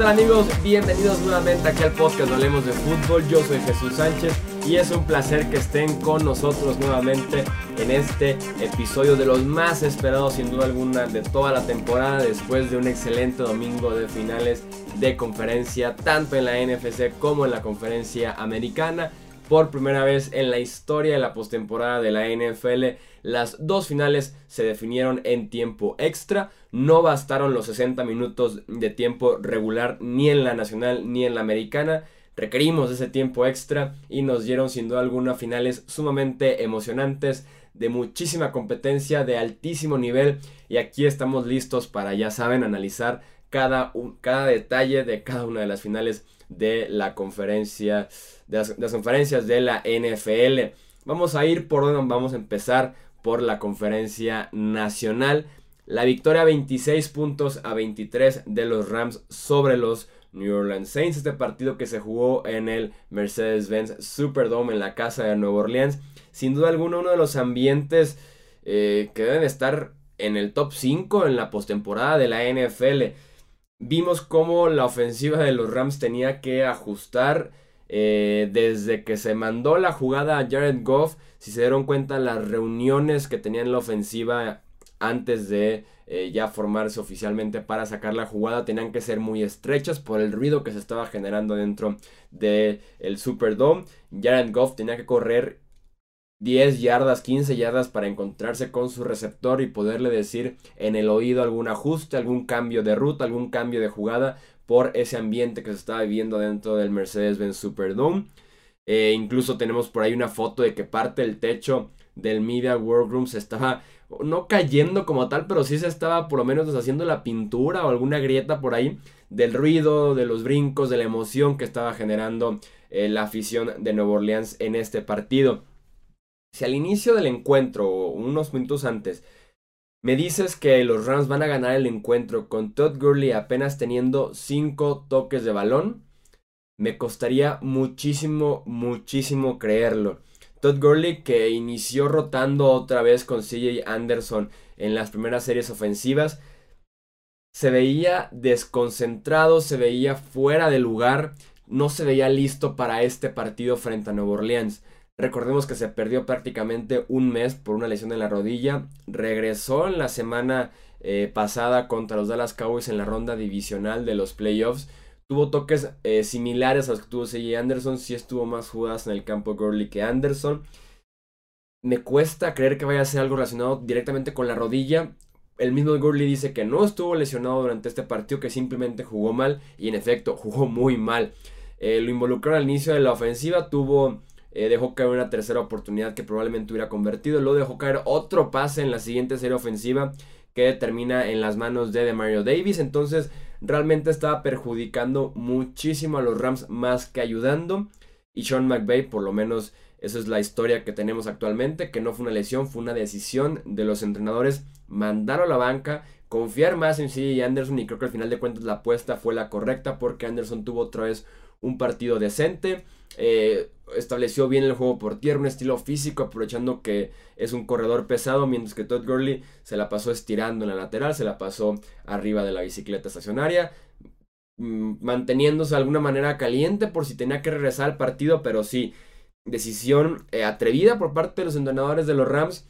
tal amigos? Bienvenidos nuevamente aquí al podcast Hablemos de Fútbol. Yo soy Jesús Sánchez y es un placer que estén con nosotros nuevamente en este episodio de los más esperados sin duda alguna de toda la temporada después de un excelente domingo de finales de conferencia tanto en la NFC como en la conferencia americana. Por primera vez en la historia de la postemporada de la NFL, las dos finales se definieron en tiempo extra. No bastaron los 60 minutos de tiempo regular ni en la nacional ni en la americana. Requerimos ese tiempo extra y nos dieron sin duda alguna finales sumamente emocionantes, de muchísima competencia, de altísimo nivel. Y aquí estamos listos para, ya saben, analizar cada, cada detalle de cada una de las finales de la conferencia, de las, conferencias de la NFL. Vamos a ir por donde vamos a empezar por la conferencia nacional. La victoria 26 puntos a 23 de los Rams sobre los New Orleans Saints. Este partido que se jugó en el Mercedes-Benz Superdome en la casa de Nueva Orleans. Sin duda alguna uno de los ambientes eh, que deben estar en el top 5 en la postemporada de la NFL. Vimos cómo la ofensiva de los Rams tenía que ajustar eh, desde que se mandó la jugada a Jared Goff. Si se dieron cuenta las reuniones que tenían la ofensiva antes de eh, ya formarse oficialmente para sacar la jugada tenían que ser muy estrechas por el ruido que se estaba generando dentro del el Superdome. Jared Goff tenía que correr 10 yardas, 15 yardas para encontrarse con su receptor y poderle decir en el oído algún ajuste, algún cambio de ruta, algún cambio de jugada por ese ambiente que se estaba viviendo dentro del Mercedes-Benz Superdome. Eh, incluso tenemos por ahí una foto de que parte del techo del Media Workroom se estaba no cayendo como tal, pero sí se estaba por lo menos deshaciendo la pintura o alguna grieta por ahí del ruido, de los brincos, de la emoción que estaba generando eh, la afición de Nueva Orleans en este partido. Si al inicio del encuentro, unos minutos antes, me dices que los Rams van a ganar el encuentro con Todd Gurley apenas teniendo 5 toques de balón, me costaría muchísimo, muchísimo creerlo. Todd Gurley que inició rotando otra vez con CJ Anderson en las primeras series ofensivas, se veía desconcentrado, se veía fuera de lugar, no se veía listo para este partido frente a Nueva Orleans. Recordemos que se perdió prácticamente un mes por una lesión en la rodilla. Regresó en la semana eh, pasada contra los Dallas Cowboys en la ronda divisional de los playoffs. Tuvo toques eh, similares a los que tuvo C.J. Anderson. Sí estuvo más jugadas en el campo Gurley que Anderson. Me cuesta creer que vaya a ser algo relacionado directamente con la rodilla. El mismo Gurley dice que no estuvo lesionado durante este partido, que simplemente jugó mal. Y en efecto, jugó muy mal. Eh, lo involucró al inicio de la ofensiva. Tuvo eh, dejó caer una tercera oportunidad que probablemente hubiera convertido. Luego dejó caer otro pase en la siguiente serie ofensiva que termina en las manos de Mario Davis. Entonces realmente estaba perjudicando muchísimo a los Rams más que ayudando. Y Sean McVay, por lo menos esa es la historia que tenemos actualmente, que no fue una lesión, fue una decisión de los entrenadores mandar a la banca, confiar más en y Anderson y creo que al final de cuentas la apuesta fue la correcta porque Anderson tuvo otra vez un partido decente. Eh, estableció bien el juego por tierra, un estilo físico, aprovechando que es un corredor pesado, mientras que Todd Gurley se la pasó estirando en la lateral, se la pasó arriba de la bicicleta estacionaria, mm, manteniéndose de alguna manera caliente por si tenía que regresar al partido, pero sí, decisión eh, atrevida por parte de los entrenadores de los Rams,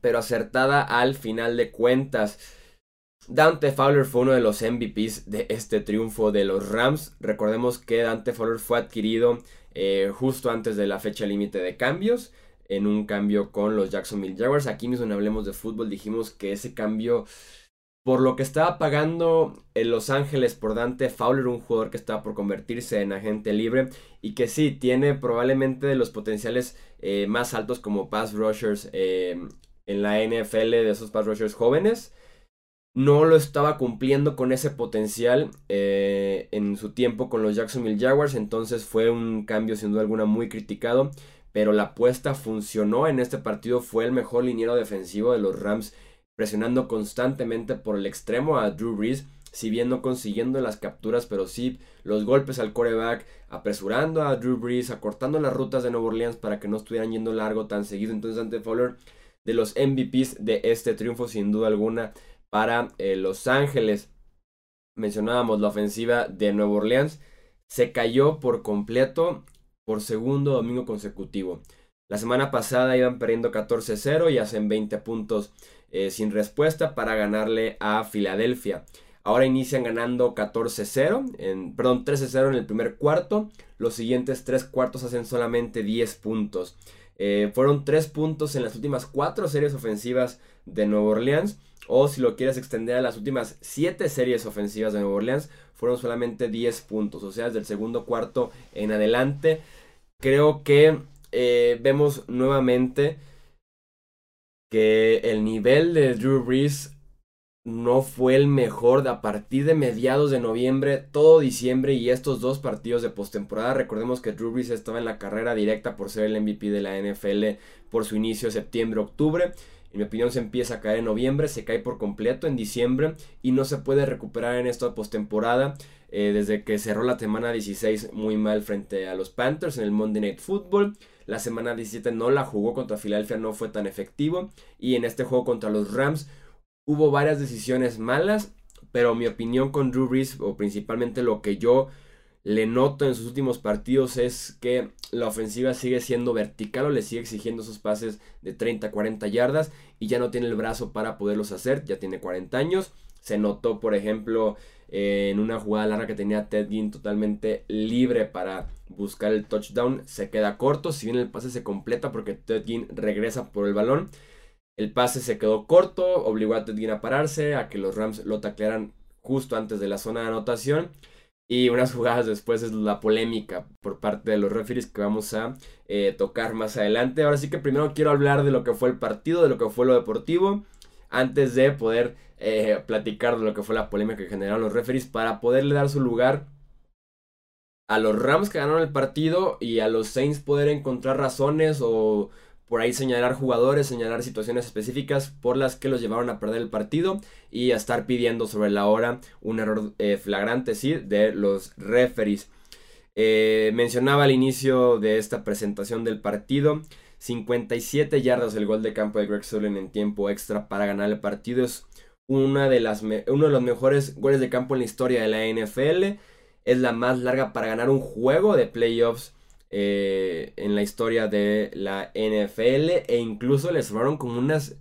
pero acertada al final de cuentas. Dante Fowler fue uno de los MVPs de este triunfo de los Rams. Recordemos que Dante Fowler fue adquirido eh, justo antes de la fecha límite de cambios, en un cambio con los Jacksonville Jaguars. Aquí mismo en Hablemos de Fútbol dijimos que ese cambio, por lo que estaba pagando en Los Ángeles por Dante Fowler, un jugador que estaba por convertirse en agente libre y que sí, tiene probablemente de los potenciales eh, más altos como pass rushers eh, en la NFL de esos pass rushers jóvenes no lo estaba cumpliendo con ese potencial eh, en su tiempo con los Jacksonville Jaguars, entonces fue un cambio sin duda alguna muy criticado, pero la apuesta funcionó en este partido, fue el mejor liniero defensivo de los Rams, presionando constantemente por el extremo a Drew Brees, si bien no consiguiendo las capturas, pero sí los golpes al coreback, apresurando a Drew Brees, acortando las rutas de Nueva Orleans para que no estuvieran yendo largo tan seguido, entonces ante Fowler de los MVPs de este triunfo sin duda alguna para eh, Los Ángeles. mencionábamos la ofensiva de Nueva Orleans, se cayó por completo por segundo domingo consecutivo. La semana pasada iban perdiendo 14-0 y hacen 20 puntos eh, sin respuesta para ganarle a Filadelfia. Ahora inician ganando 14-0, en, perdón, 13-0 en el primer cuarto. Los siguientes tres cuartos hacen solamente 10 puntos. Eh, fueron 3 puntos en las últimas 4 series ofensivas de Nueva Orleans. O si lo quieres extender a las últimas 7 series ofensivas de Nueva Orleans, fueron solamente 10 puntos. O sea, desde el segundo cuarto en adelante. Creo que eh, vemos nuevamente que el nivel de Drew Brees no fue el mejor a partir de mediados de noviembre, todo diciembre y estos dos partidos de postemporada. Recordemos que Drew Brees estaba en la carrera directa por ser el MVP de la NFL por su inicio septiembre-octubre. En mi opinión se empieza a caer en noviembre, se cae por completo en diciembre y no se puede recuperar en esta postemporada eh, desde que cerró la semana 16 muy mal frente a los Panthers en el Monday Night Football. La semana 17 no la jugó contra Filadelfia, no fue tan efectivo. Y en este juego contra los Rams hubo varias decisiones malas, pero mi opinión con Drew Brees, o principalmente lo que yo le noto en sus últimos partidos, es que la ofensiva sigue siendo vertical o le sigue exigiendo esos pases de 30, 40 yardas y ya no tiene el brazo para poderlos hacer, ya tiene 40 años. Se notó, por ejemplo, en una jugada larga que tenía Ted Ginn totalmente libre para buscar el touchdown, se queda corto, si bien el pase se completa porque Ted Ginn regresa por el balón, el pase se quedó corto, obligó a Ted Ginn a pararse, a que los Rams lo taclearan justo antes de la zona de anotación. Y unas jugadas después es la polémica por parte de los referees que vamos a eh, tocar más adelante. Ahora sí que primero quiero hablar de lo que fue el partido, de lo que fue lo deportivo, antes de poder eh, platicar de lo que fue la polémica que generaron los referees para poderle dar su lugar a los Rams que ganaron el partido y a los Saints poder encontrar razones o por ahí señalar jugadores, señalar situaciones específicas por las que los llevaron a perder el partido y a estar pidiendo sobre la hora un error eh, flagrante, sí, de los referees. Eh, mencionaba al inicio de esta presentación del partido 57 yardas el gol de campo de Greg Sullivan en tiempo extra para ganar el partido. Es una de las uno de los mejores goles de campo en la historia de la NFL. Es la más larga para ganar un juego de playoffs eh, en la historia de la NFL e incluso le sobraron como unas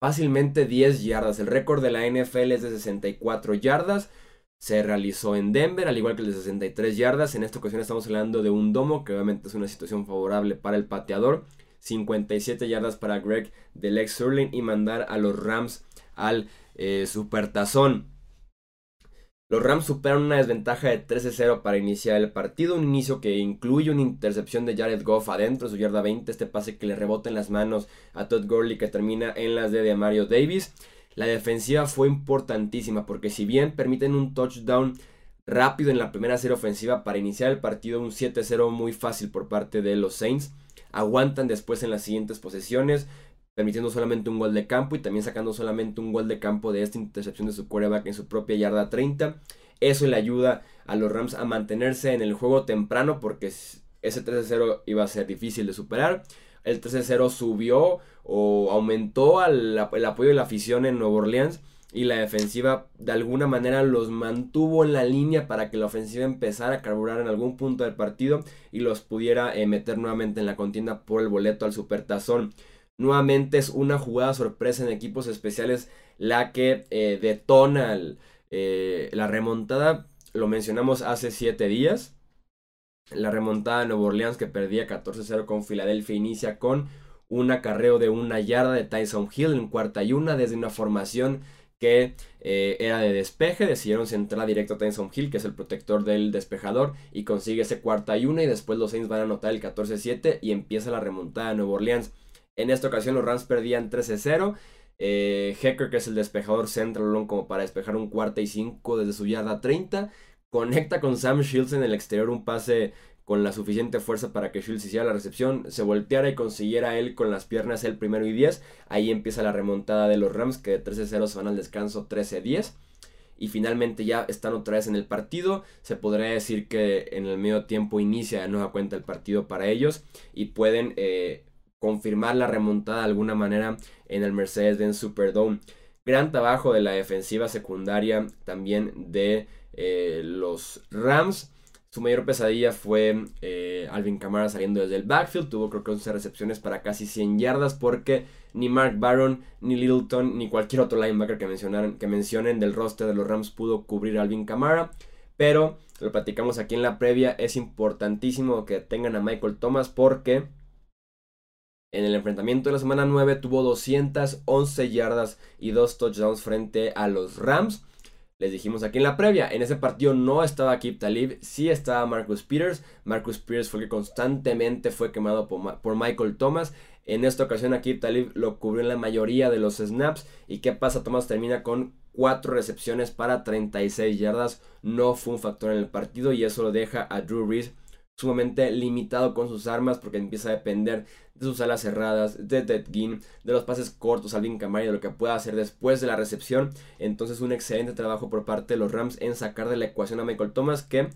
fácilmente 10 yardas. El récord de la NFL es de 64 yardas. Se realizó en Denver, al igual que el de 63 yardas. En esta ocasión estamos hablando de un domo, que obviamente es una situación favorable para el pateador. 57 yardas para Greg del ex Surling y mandar a los Rams al eh, Supertazón. Los Rams superan una desventaja de 13-0 para iniciar el partido. Un inicio que incluye una intercepción de Jared Goff adentro de su yarda 20. Este pase que le rebota en las manos a Todd Gurley que termina en las de Mario Davis. La defensiva fue importantísima porque si bien permiten un touchdown rápido en la primera serie ofensiva para iniciar el partido, un 7-0 muy fácil por parte de los Saints. Aguantan después en las siguientes posesiones, permitiendo solamente un gol de campo y también sacando solamente un gol de campo de esta intercepción de su quarterback en su propia yarda 30. Eso le ayuda a los Rams a mantenerse en el juego temprano porque ese 13-0 iba a ser difícil de superar. El 13-0 subió o aumentó el apoyo de la afición en Nueva Orleans y la defensiva de alguna manera los mantuvo en la línea para que la ofensiva empezara a carburar en algún punto del partido y los pudiera eh, meter nuevamente en la contienda por el boleto al supertazón. Nuevamente es una jugada sorpresa en equipos especiales la que eh, detona eh, la remontada. Lo mencionamos hace 7 días. La remontada de Nueva Orleans que perdía 14-0 con Filadelfia inicia con un acarreo de una yarda de Tyson Hill en cuarta y una desde una formación que eh, era de despeje, decidieron centrar directo a Tyson Hill, que es el protector del despejador, y consigue ese cuarta y una, y después los Saints van a anotar el 14-7 y empieza la remontada de Nueva Orleans. En esta ocasión los Rams perdían 13-0. Eh, Hecker, que es el despejador, central como para despejar un cuarta y cinco desde su yarda 30. Conecta con Sam Shields en el exterior un pase con la suficiente fuerza para que Shields hiciera la recepción, se volteara y consiguiera él con las piernas el primero y 10. Ahí empieza la remontada de los Rams que de 13-0 se van al descanso 13-10. Y finalmente ya están otra vez en el partido. Se podría decir que en el medio tiempo inicia de nueva cuenta el partido para ellos. Y pueden eh, confirmar la remontada de alguna manera en el Mercedes-Benz Superdome. Gran trabajo de la defensiva secundaria también de eh, los Rams. Su mayor pesadilla fue eh, Alvin Kamara saliendo desde el backfield. Tuvo creo que 11 recepciones para casi 100 yardas porque ni Mark Barron, ni Littleton, ni cualquier otro linebacker que, mencionaron, que mencionen del roster de los Rams pudo cubrir a Alvin Kamara. Pero, lo platicamos aquí en la previa, es importantísimo que tengan a Michael Thomas porque en el enfrentamiento de la semana 9 tuvo 211 yardas y 2 touchdowns frente a los Rams. Les dijimos aquí en la previa, en ese partido no estaba Kip Talib, sí estaba Marcus Peters. Marcus Peters fue el que constantemente fue quemado por, Michael Thomas. En esta ocasión aquí Talib lo cubrió en la mayoría de los snaps. ¿Y qué pasa? Thomas termina con 4 recepciones para 36 yardas. No fue un factor en el partido y eso lo deja a Drew Reese sumamente limitado con sus armas porque empieza a depender de sus alas cerradas, de Dead Gin, de los pases cortos a Alvin Kamara y de lo que pueda hacer después de la recepción. Entonces un excelente trabajo por parte de los Rams en sacar de la ecuación a Michael Thomas que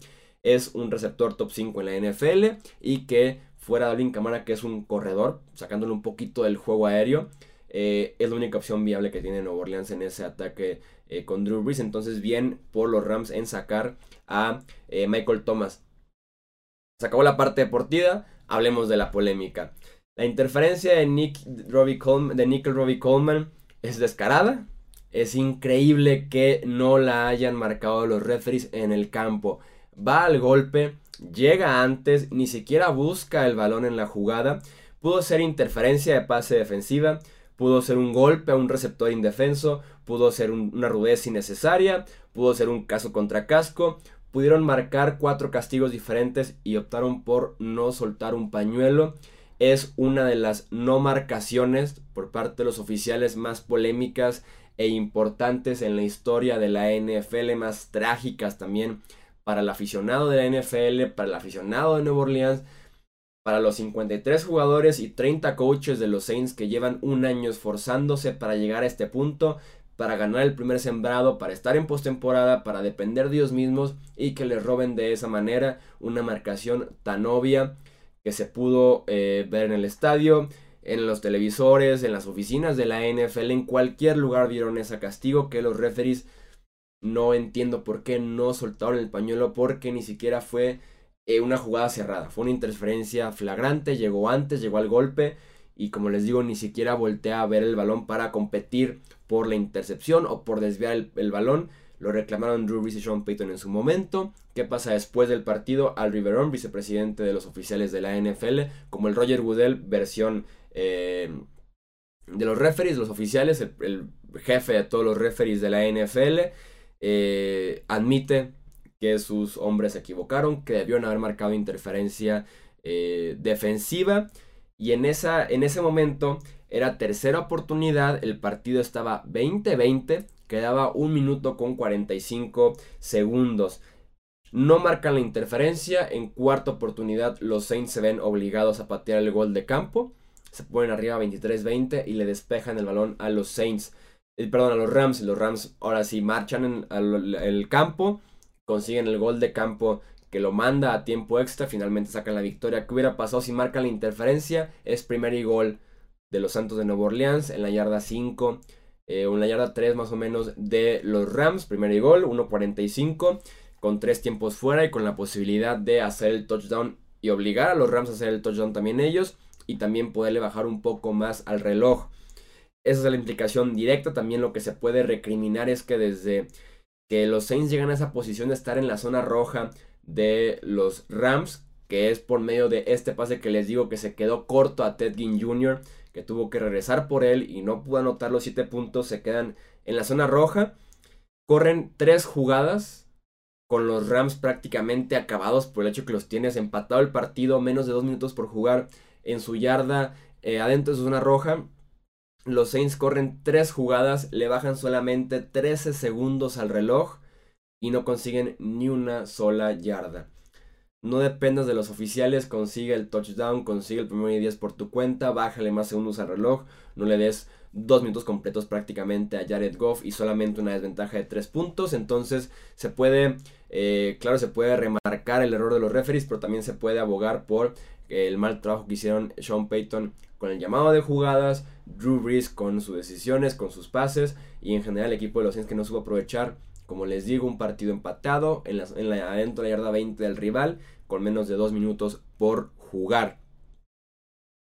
es un receptor top 5 en la NFL y que fuera de Alvin Kamara que es un corredor, sacándole un poquito del juego aéreo. Eh, es la única opción viable que tiene Nueva Orleans en ese ataque eh, con Drew Brees. Entonces, bien por los Rams en sacar a eh, Michael Thomas. Se acabó la parte deportiva, hablemos de la polémica. La interferencia de, Nick Robbie Coleman, de Nickel Robbie Coleman es descarada. Es increíble que no la hayan marcado los referees en el campo. Va al golpe, llega antes, ni siquiera busca el balón en la jugada. Pudo ser interferencia de pase defensiva, pudo ser un golpe a un receptor indefenso, pudo ser una rudeza innecesaria, pudo ser un caso contra casco, pudieron marcar cuatro castigos diferentes y optaron por no soltar un pañuelo. Es una de las no marcaciones por parte de los oficiales más polémicas e importantes en la historia de la NFL, más trágicas también para el aficionado de la NFL, para el aficionado de Nueva Orleans, para los 53 jugadores y 30 coaches de los Saints que llevan un año esforzándose para llegar a este punto para ganar el primer sembrado, para estar en postemporada, para depender de ellos mismos y que les roben de esa manera una marcación tan obvia que se pudo eh, ver en el estadio, en los televisores, en las oficinas de la NFL, en cualquier lugar vieron ese castigo que los referees no entiendo por qué no soltaron el pañuelo porque ni siquiera fue eh, una jugada cerrada, fue una interferencia flagrante, llegó antes, llegó al golpe y como les digo ni siquiera voltea a ver el balón para competir por la intercepción o por desviar el, balón. Lo reclamaron Drew Brees y Sean Payton en su momento. ¿Qué pasa después del partido? Al Riverón, vicepresidente de los oficiales de la NFL, como el Roger Goodell, versión eh, de los referees, los oficiales, el, jefe de todos los referees de la NFL, eh, admite que sus hombres se equivocaron, que debieron haber marcado interferencia eh, defensiva. Y en, esa, en ese momento era tercera oportunidad, el partido estaba 20-20, quedaba un minuto con 45 segundos. No marcan la interferencia, en cuarta oportunidad los Saints se ven obligados a patear el gol de campo. Se ponen arriba 23-20 y le despejan el balón a los Saints. Eh, perdón, a los Rams. Los Rams ahora sí marchan en el campo, consiguen el gol de campo que lo manda a tiempo extra, finalmente sacan la victoria. ¿Qué hubiera pasado si marcan la interferencia? Es primer y gol de los Santos de Nueva Orleans en la yarda 5 eh, en la yarda 3 más o menos de los Rams. Primer y gol, 1.45 con tres tiempos fuera y con la posibilidad de hacer el touchdown y obligar a los Rams a hacer el touchdown también ellos y también poderle bajar un poco más al reloj. Esa es la implicación directa. También lo que se puede recriminar es que desde que los Saints llegan a esa posición de estar en la zona roja de los Rams, que es por medio de este pase que les digo que se quedó corto a Ted Ginn Jr., que tuvo que regresar por él y no pudo anotar los 7 puntos, se quedan en la zona roja. Corren tres jugadas con los Rams prácticamente acabados por el hecho que los tienes empatado el partido, menos de 2 minutos por jugar en su yarda eh, adentro de su zona roja. Los Saints corren tres jugadas, le bajan solamente 13 segundos al reloj y no consiguen ni una sola yarda. No dependas de los oficiales, consigue el touchdown, consigue el primer y 10 por tu cuenta, bájale más segundos al reloj, no le des dos minutos completos prácticamente a Jared Goff y solamente una desventaja de tres puntos. Entonces se puede, eh, claro, se puede remarcar el error de los referees, pero también se puede abogar por el mal trabajo que hicieron Sean Payton con el llamado de jugadas, Drew Brees con sus decisiones, con sus pases y en general el equipo de los Saints que no supo aprovechar, como les digo, un partido empatado en la, en de la yarda 20 del rival con menos de dos minutos por jugar.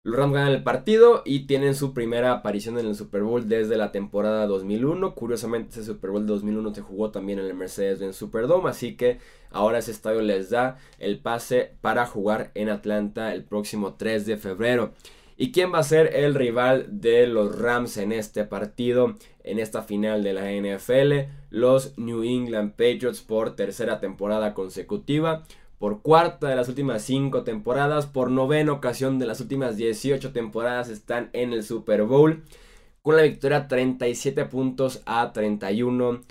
Los Rams ganan el partido y tienen su primera aparición en el Super Bowl desde la temporada 2001. Curiosamente, ese Super Bowl de 2001 se jugó también en el Mercedes-Benz Superdome, así que ahora ese estadio les da el pase para jugar en Atlanta el próximo 3 de febrero. ¿Y quién va a ser el rival de los Rams en este partido, en esta final de la NFL? Los New England Patriots por tercera temporada consecutiva por cuarta de las últimas cinco temporadas, por novena ocasión de las últimas 18 temporadas están en el Super Bowl, con la victoria 37 puntos a 31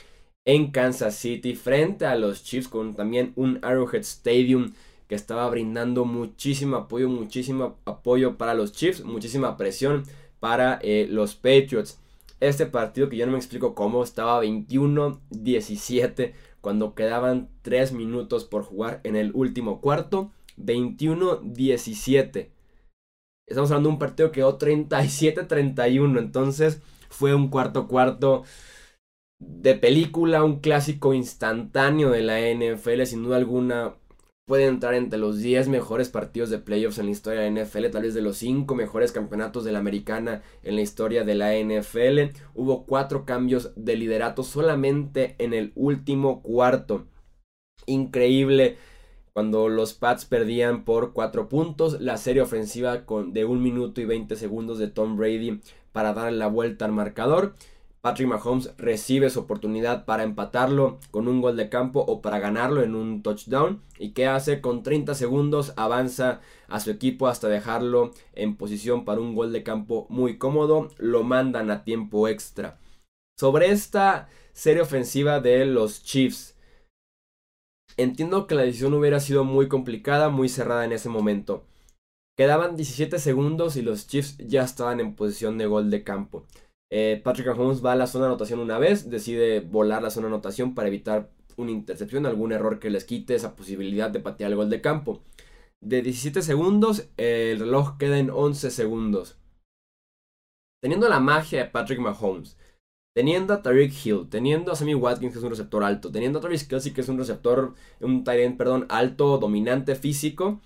en Kansas City frente a los Chiefs con también un Arrowhead Stadium que estaba brindando muchísimo apoyo, muchísimo apoyo para los Chiefs, muchísima presión para eh, los Patriots. Este partido que yo no me explico cómo estaba 21-17 cuando quedaban 3 minutos por jugar en el último cuarto. 21-17. Estamos hablando de un partido que quedó 37-31. Entonces fue un cuarto cuarto de película, un clásico instantáneo de la NFL, sin duda alguna puede entrar entre los 10 mejores partidos de playoffs en la historia de la NFL, tal vez de los 5 mejores campeonatos de la americana en la historia de la NFL. Hubo 4 cambios de liderato solamente en el último cuarto. Increíble cuando los Pats perdían por 4 puntos, la serie ofensiva con, de 1 minuto y 20 segundos de Tom Brady para dar la vuelta al marcador. Patrick Mahomes recibe su oportunidad para empatarlo con un gol de campo o para ganarlo en un touchdown. ¿Y qué hace? Con 30 segundos avanza a su equipo hasta dejarlo en posición para un gol de campo muy cómodo. Lo mandan a tiempo extra. Sobre esta serie ofensiva de los Chiefs. Entiendo que la decisión hubiera sido muy complicada, muy cerrada en ese momento. Quedaban 17 segundos y los Chiefs ya estaban en posición de gol de campo. Eh, Patrick Mahomes va a la zona de anotación una vez, decide volar la zona de anotación para evitar una intercepción, algún error que les quite esa posibilidad de patear el gol de campo. De 17 segundos, el reloj queda en 11 segundos. Teniendo la magia de Patrick Mahomes, teniendo a Tariq Hill, teniendo a Sammy Watkins, que es un receptor alto, teniendo a Travis Kelsey, que es un receptor, un tight perdón, alto, dominante, físico,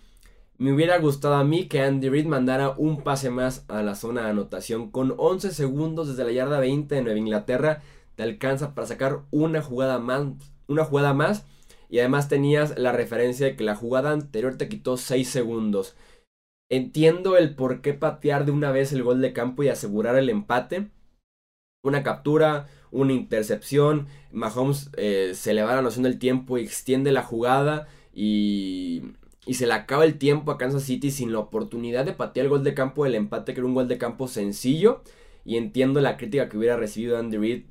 me hubiera gustado a mí que Andy Reid mandara un pase más a la zona de anotación. Con 11 segundos desde la yarda 20 de Nueva Inglaterra, te alcanza para sacar una jugada más. Una jugada más. Y además tenías la referencia de que la jugada anterior te quitó 6 segundos. Entiendo el por qué patear de una vez el gol de campo y asegurar el empate. Una captura, una intercepción. Mahomes eh, se le va la noción del tiempo y extiende la jugada. Y y se le acaba el tiempo a Kansas City sin la oportunidad de patear el gol de campo del empate, que era un gol de campo sencillo. Y entiendo la crítica que hubiera recibido Andy Reid.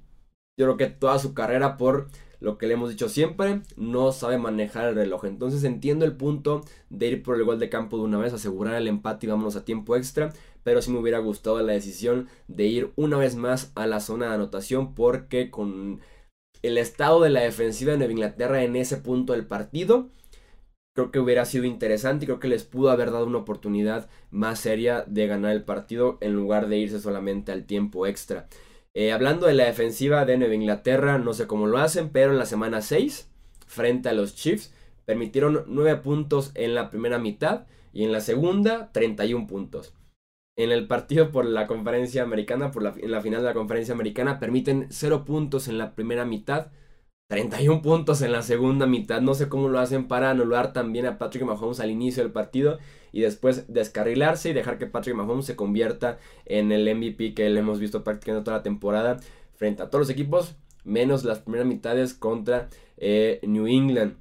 Yo creo que toda su carrera, por lo que le hemos dicho siempre, no sabe manejar el reloj. Entonces entiendo el punto de ir por el gol de campo de una vez, asegurar el empate y vámonos a tiempo extra. Pero sí me hubiera gustado la decisión de ir una vez más a la zona de anotación, porque con el estado de la defensiva de Nueva Inglaterra en ese punto del partido creo que hubiera sido interesante y creo que les pudo haber dado una oportunidad más seria de ganar el partido en lugar de irse solamente al tiempo extra. Eh, hablando de la defensiva de Nueva Inglaterra, no sé cómo lo hacen, pero en la semana 6, frente a los Chiefs, permitieron 9 puntos en la primera mitad y en la segunda 31 puntos. En el partido por la conferencia americana, por la, en la final de la conferencia americana, permiten 0 puntos en la primera mitad, 31 puntos en la segunda mitad. No sé cómo lo hacen para anular también a Patrick Mahomes al inicio del partido y después descarrilarse y dejar que Patrick Mahomes se convierta en el MVP que le hemos visto practicando toda la temporada frente a todos los equipos, menos las primeras mitades contra eh, New England.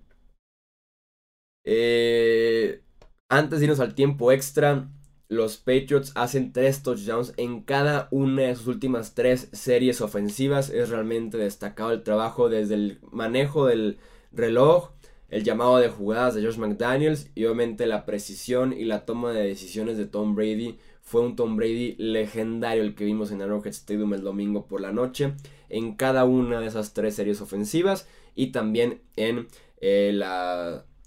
Eh, antes de irnos al tiempo extra, los Patriots hacen tres touchdowns en cada una de sus últimas tres series ofensivas. Es realmente destacado el trabajo desde el manejo del reloj, el llamado de jugadas de Josh McDaniels y obviamente la precisión y la toma de decisiones de Tom Brady. Fue un Tom Brady legendario el que vimos en Arrowhead Stadium el domingo por la noche en cada una de esas tres series ofensivas y también en eh,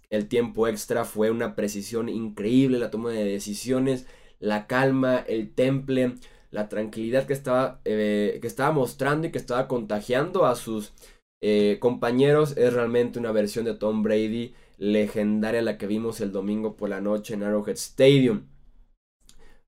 el tiempo extra fue una precisión increíble, la toma de decisiones, la calma, el temple, la tranquilidad que estaba, eh, que estaba mostrando y que estaba contagiando a sus eh, compañeros es realmente una versión de Tom Brady legendaria la que vimos el domingo por la noche en Arrowhead Stadium.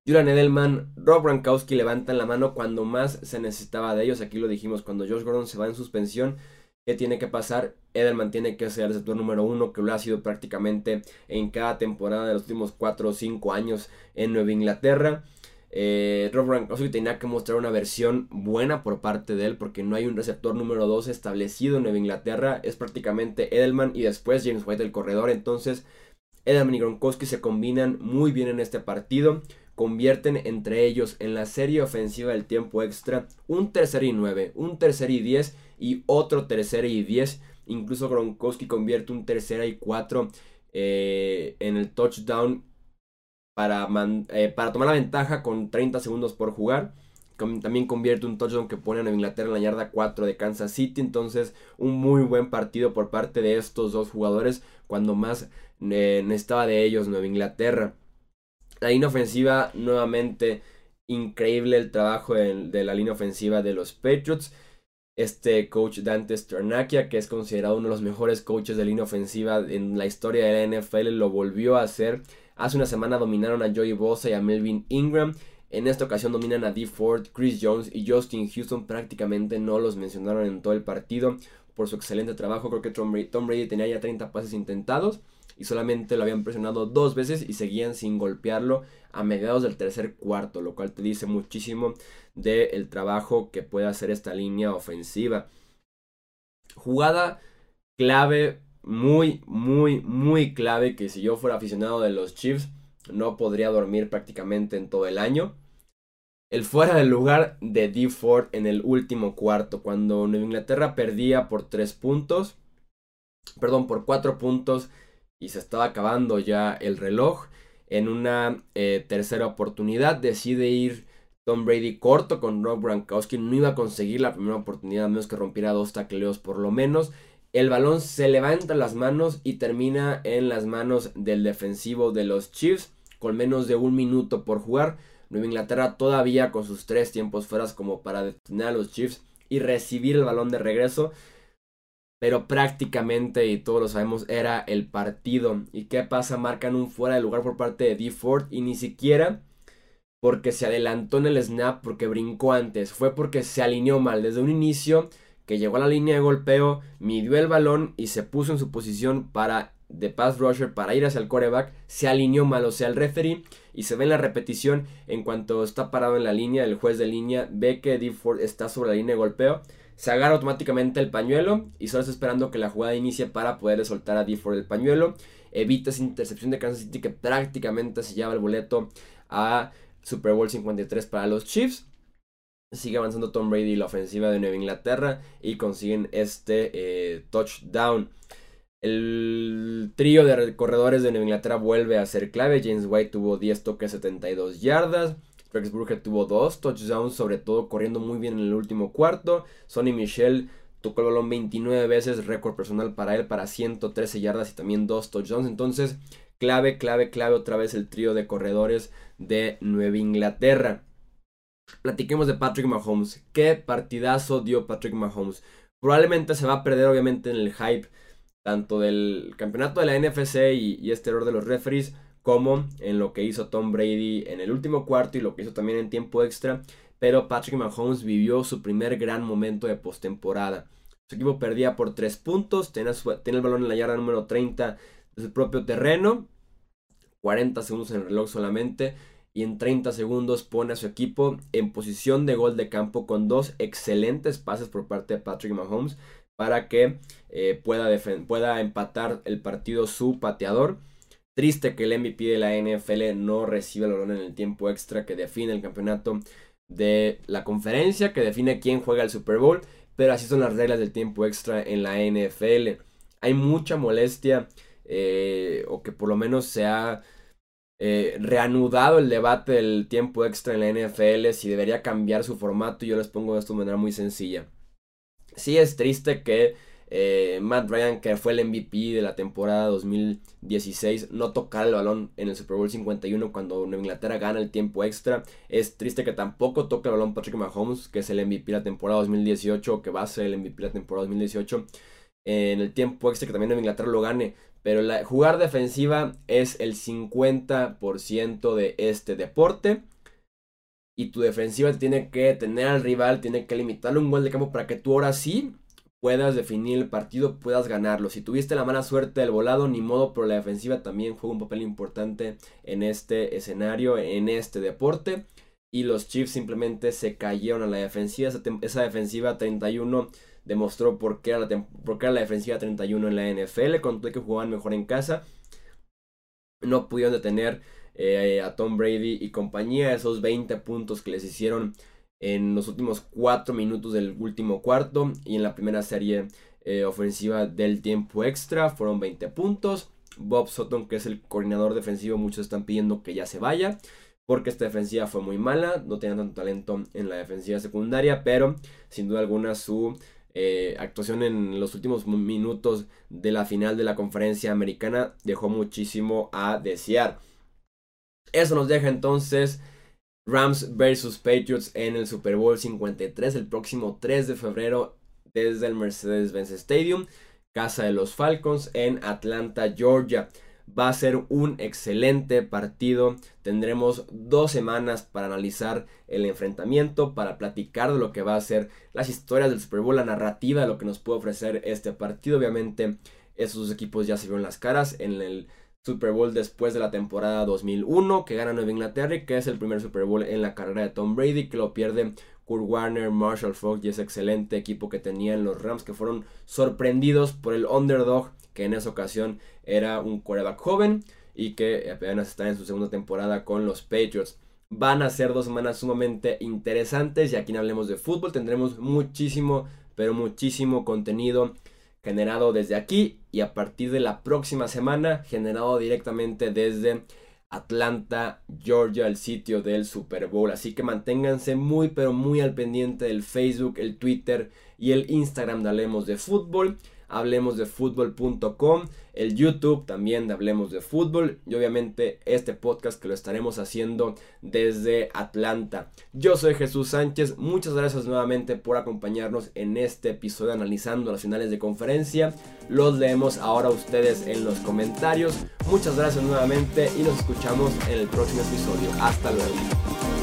Julian Edelman, Rob Gronkowski levantan la mano cuando más se necesitaba de ellos. Aquí lo dijimos, cuando Josh Gordon se va en suspensión, ¿qué tiene que pasar? Edelman tiene que ser el receptor número uno, que lo ha sido prácticamente en cada temporada de los últimos 4 o 5 años en Nueva Inglaterra. Eh, Rob Gronkowski tenía que mostrar una versión buena por parte de él porque no hay un receptor número 2 establecido en Nueva Inglaterra. Es prácticamente Edelman y después James White el corredor. Entonces Edelman y Gronkowski se combinan muy bien en este partido. Convierten entre ellos en la serie ofensiva del tiempo extra un tercer y 9, un tercer y 10 y otro tercer y 10. Incluso Gronkowski convierte un tercer y 4 eh, en el touchdown para, eh, para tomar la ventaja con 30 segundos por jugar. También convierte un touchdown que pone a Inglaterra en la yarda 4 de Kansas City. Entonces, un muy buen partido por parte de estos dos jugadores cuando más eh, necesitaba de ellos Nueva Inglaterra. La línea ofensiva, nuevamente, increíble el trabajo de, la línea ofensiva de los Patriots. Este coach Dante Stranakia, que es considerado uno de los mejores coaches de línea ofensiva en la historia de la NFL, lo volvió a hacer Hace una semana dominaron a Joey Bosa y a Melvin Ingram. En esta ocasión dominan a Dee Ford, Chris Jones y Justin Houston. Prácticamente no los mencionaron en todo el partido por su excelente trabajo. Creo que Tom Brady, tenía ya 30 pases intentados y solamente lo habían presionado dos veces y seguían sin golpearlo a mediados del tercer cuarto, lo cual te dice muchísimo del trabajo que puede hacer esta línea ofensiva. Jugada clave muy, muy, muy clave que si yo fuera aficionado de los Chiefs no podría dormir prácticamente en todo el año. El fuera del lugar de D. Ford en el último cuarto, cuando Nueva Inglaterra perdía por 3 puntos, perdón, por 4 puntos y se estaba acabando ya el reloj. En una eh, tercera oportunidad decide ir Tom Brady corto con Rob Gronkowski. No iba a conseguir la primera oportunidad a menos que rompiera dos tacleos por lo menos. El balón se levanta las manos y termina en las manos del defensivo de los Chiefs con menos de un minuto por jugar. Nueva Inglaterra todavía con sus tres tiempos fuera como para detener a los Chiefs y recibir el balón de regreso. Pero prácticamente, y todos lo sabemos, era el partido. ¿Y qué pasa? Marcan un fuera de lugar por parte de D. Ford y ni siquiera porque se adelantó en el snap, porque brincó antes. Fue porque se alineó mal. Desde un inicio que llegó a la línea de golpeo, midió el balón y se puso en su posición para de pass rusher para ir hacia el coreback, se alineó mal, o sea, el referee y se ve en la repetición en cuanto está parado en la línea, el juez de línea ve que D. Ford está sobre la línea de golpeo, se agarra automáticamente el pañuelo y solo está esperando que la jugada inicie para poder soltar a D. Ford el pañuelo, evita esa intercepción de Kansas City que prácticamente se lleva el boleto a Super Bowl 53 para los Chiefs sigue avanzando Tom Brady y la ofensiva de Nueva Inglaterra y consiguen este eh, touchdown. El trío de corredores de Nueva Inglaterra vuelve a ser clave. James White tuvo 10 toques, 72 yardas. Rex Burger tuvo 2 touchdowns, sobre todo corriendo muy bien en el último cuarto. Sonny Michel tocó el balón 29 veces, récord personal para él, para 113 yardas y también 2 touchdowns. Entonces, clave, clave, clave otra vez el trío de corredores de Nueva Inglaterra. Platiquemos de Patrick Mahomes. ¿Qué partidazo dio Patrick Mahomes? Probablemente se va a perder obviamente en el hype tanto del campeonato de la NFC y, este error de los referees como en lo que hizo Tom Brady en el último cuarto y lo que hizo también en tiempo extra. Pero Patrick Mahomes vivió su primer gran momento de postemporada. Su equipo perdía por 3 puntos, tenía, tenía, el balón en la yarda número 30 de su propio terreno, 40 segundos en el reloj solamente y en 30 segundos pone a su equipo en posición de gol de campo con dos excelentes pases por parte de Patrick Mahomes para que eh, pueda, pueda empatar el partido su pateador. Triste que el MVP de la NFL no reciba el balón en el tiempo extra que define el campeonato de la conferencia, que define quién juega el Super Bowl, pero así son las reglas del tiempo extra en la NFL. Hay mucha molestia, eh, o que por lo menos se ha eh, reanudado el debate del tiempo extra en la NFL, si debería cambiar su formato, yo les pongo esto de manera muy sencilla. Sí es triste que eh, Matt Ryan, que fue el MVP de la temporada 2016, no tocar el balón en el Super Bowl 51 cuando Nueva Inglaterra gana el tiempo extra. Es triste que tampoco toque el balón Patrick Mahomes, que es el MVP de la temporada 2018, que va a ser el MVP de la temporada 2018. En el tiempo extra que también Nueva Inglaterra lo gane. Pero la, jugar defensiva es el 50% de este deporte. Y tu defensiva tiene que tener al rival, tiene que limitarle un gol de campo para que tú ahora sí puedas definir el partido, puedas ganarlo. Si tuviste la mala suerte del volado, ni modo, pero la defensiva también juega un papel importante en este escenario, en este deporte. Y los Chiefs simplemente se cayeron a la defensiva. Esa, defensiva 31 demostró por qué, era la, defensiva 31 en la NFL, cuando que jugaban mejor en casa. No pudieron detener eh, a Tom Brady y compañía. Esos 20 puntos que les hicieron en los últimos 4 minutos del último cuarto y en la primera serie eh, ofensiva del tiempo extra fueron 20 puntos. Bob Sutton, que es el coordinador defensivo, muchos están pidiendo que ya se vaya porque esta defensiva fue muy mala, no tenía tanto talento en la defensiva secundaria, pero sin duda alguna su eh, actuación en los últimos minutos de la final de la conferencia americana dejó muchísimo a desear. Eso nos deja entonces Rams versus Patriots en el Super Bowl 53 el próximo 3 de febrero desde el Mercedes-Benz Stadium, casa de los Falcons en Atlanta, Georgia. Va a ser un excelente partido. Tendremos dos semanas para analizar el enfrentamiento, para platicar de lo que va a ser las historias del Super Bowl, la narrativa de lo que nos puede ofrecer este partido. Obviamente, esos equipos ya se vieron las caras en el Super Bowl después de la temporada 2001 que gana Nueva Inglaterra y que es el primer Super Bowl en la carrera de Tom Brady que lo pierde Kurt Warner, Marshall Falk y ese excelente equipo que tenían los Rams que fueron sorprendidos por el underdog que en esa ocasión era un quarterback joven y que apenas está en su segunda temporada con los Patriots. Van a ser dos semanas sumamente interesantes y aquí no hablemos de fútbol tendremos muchísimo, pero muchísimo contenido generado desde aquí y a partir de la próxima semana generado directamente desde Atlanta, Georgia, el sitio del Super Bowl. Así que manténganse muy pero muy al pendiente del Facebook, el Twitter y el Instagram de Hablemos de Fútbol hablemos de fútbol.com, el YouTube también de Hablemos de Fútbol y obviamente este podcast que lo estaremos haciendo desde Atlanta. Yo soy Jesús Sánchez, muchas gracias nuevamente por acompañarnos en este episodio analizando las finales de conferencia. Los leemos ahora ustedes en los comentarios. Muchas gracias nuevamente y nos escuchamos en el próximo episodio. Hasta luego.